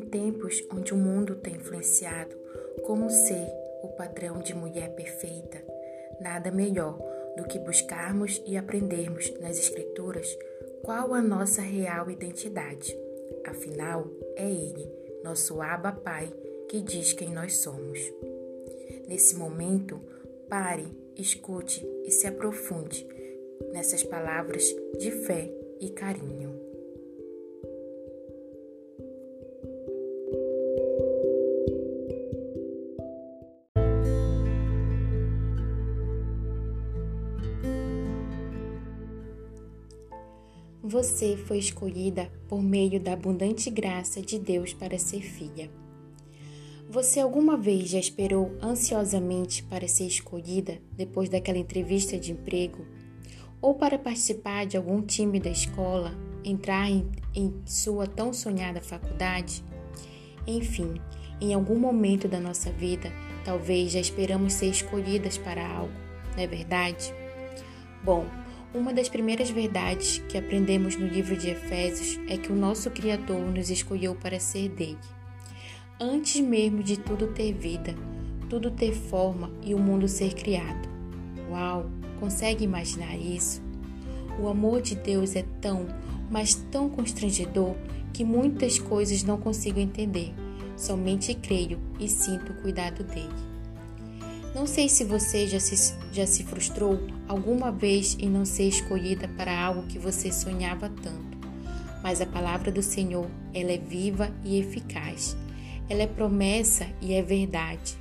tempos onde o mundo tem influenciado como ser o padrão de mulher perfeita, nada melhor do que buscarmos e aprendermos nas Escrituras qual a nossa real identidade. Afinal, é Ele, nosso Abba Pai, que diz quem nós somos. Nesse momento, pare, escute e se aprofunde nessas palavras de fé e carinho. Você foi escolhida por meio da abundante graça de Deus para ser filha. Você alguma vez já esperou ansiosamente para ser escolhida depois daquela entrevista de emprego? Ou para participar de algum time da escola, entrar em, em sua tão sonhada faculdade? Enfim, em algum momento da nossa vida, talvez já esperamos ser escolhidas para algo, não é verdade? Bom, uma das primeiras verdades que aprendemos no livro de Efésios é que o nosso Criador nos escolheu para ser dele. Antes mesmo de tudo ter vida, tudo ter forma e o mundo ser criado. Uau! Consegue imaginar isso? O amor de Deus é tão, mas tão constrangedor que muitas coisas não consigo entender. Somente creio e sinto o cuidado dele. Não sei se você já se, já se frustrou alguma vez em não ser escolhida para algo que você sonhava tanto, mas a palavra do Senhor, ela é viva e eficaz. Ela é promessa e é verdade.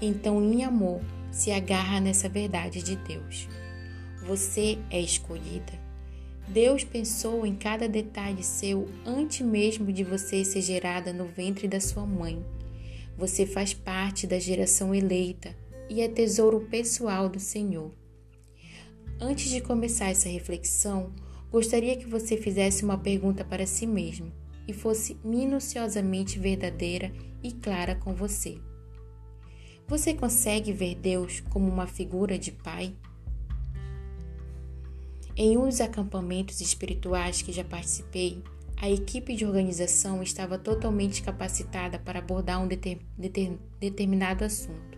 Então, em amor, se agarra nessa verdade de Deus. Você é escolhida. Deus pensou em cada detalhe seu antes mesmo de você ser gerada no ventre da sua mãe. Você faz parte da geração eleita e é tesouro pessoal do Senhor. Antes de começar essa reflexão, gostaria que você fizesse uma pergunta para si mesmo e fosse minuciosamente verdadeira e clara com você. Você consegue ver Deus como uma figura de Pai? Em um dos acampamentos espirituais que já participei, a equipe de organização estava totalmente capacitada para abordar um deter, deter, determinado assunto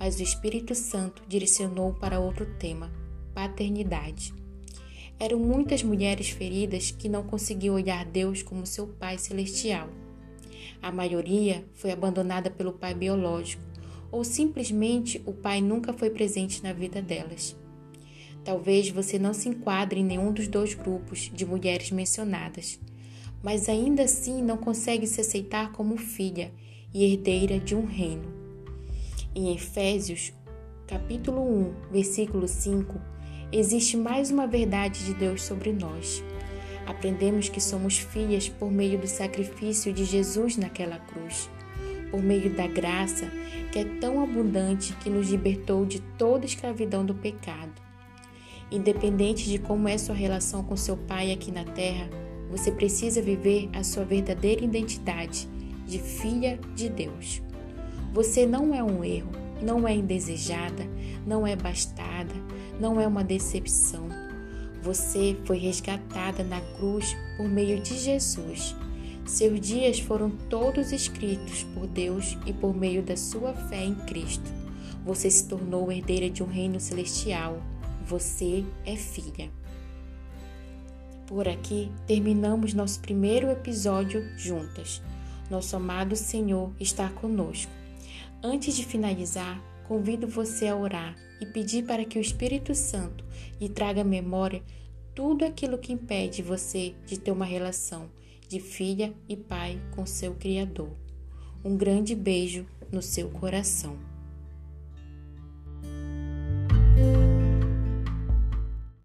mas o Espírito Santo direcionou para outro tema: paternidade. Eram muitas mulheres feridas que não conseguiam olhar Deus como seu Pai celestial. A maioria foi abandonada pelo pai biológico, ou simplesmente o pai nunca foi presente na vida delas. Talvez você não se enquadre em nenhum dos dois grupos de mulheres mencionadas, mas ainda assim não consegue se aceitar como filha e herdeira de um reino. Em Efésios, capítulo 1, versículo 5, existe mais uma verdade de Deus sobre nós. Aprendemos que somos filhas por meio do sacrifício de Jesus naquela cruz, por meio da graça que é tão abundante que nos libertou de toda escravidão do pecado. Independente de como é sua relação com seu pai aqui na terra, você precisa viver a sua verdadeira identidade de filha de Deus. Você não é um erro, não é indesejada, não é bastada, não é uma decepção. Você foi resgatada na cruz por meio de Jesus. Seus dias foram todos escritos por Deus e por meio da sua fé em Cristo. Você se tornou herdeira de um reino celestial. Você é filha. Por aqui terminamos nosso primeiro episódio juntas. Nosso amado Senhor está conosco. Antes de finalizar, convido você a orar e pedir para que o Espírito Santo lhe traga à memória tudo aquilo que impede você de ter uma relação de filha e pai com seu Criador. Um grande beijo no seu coração.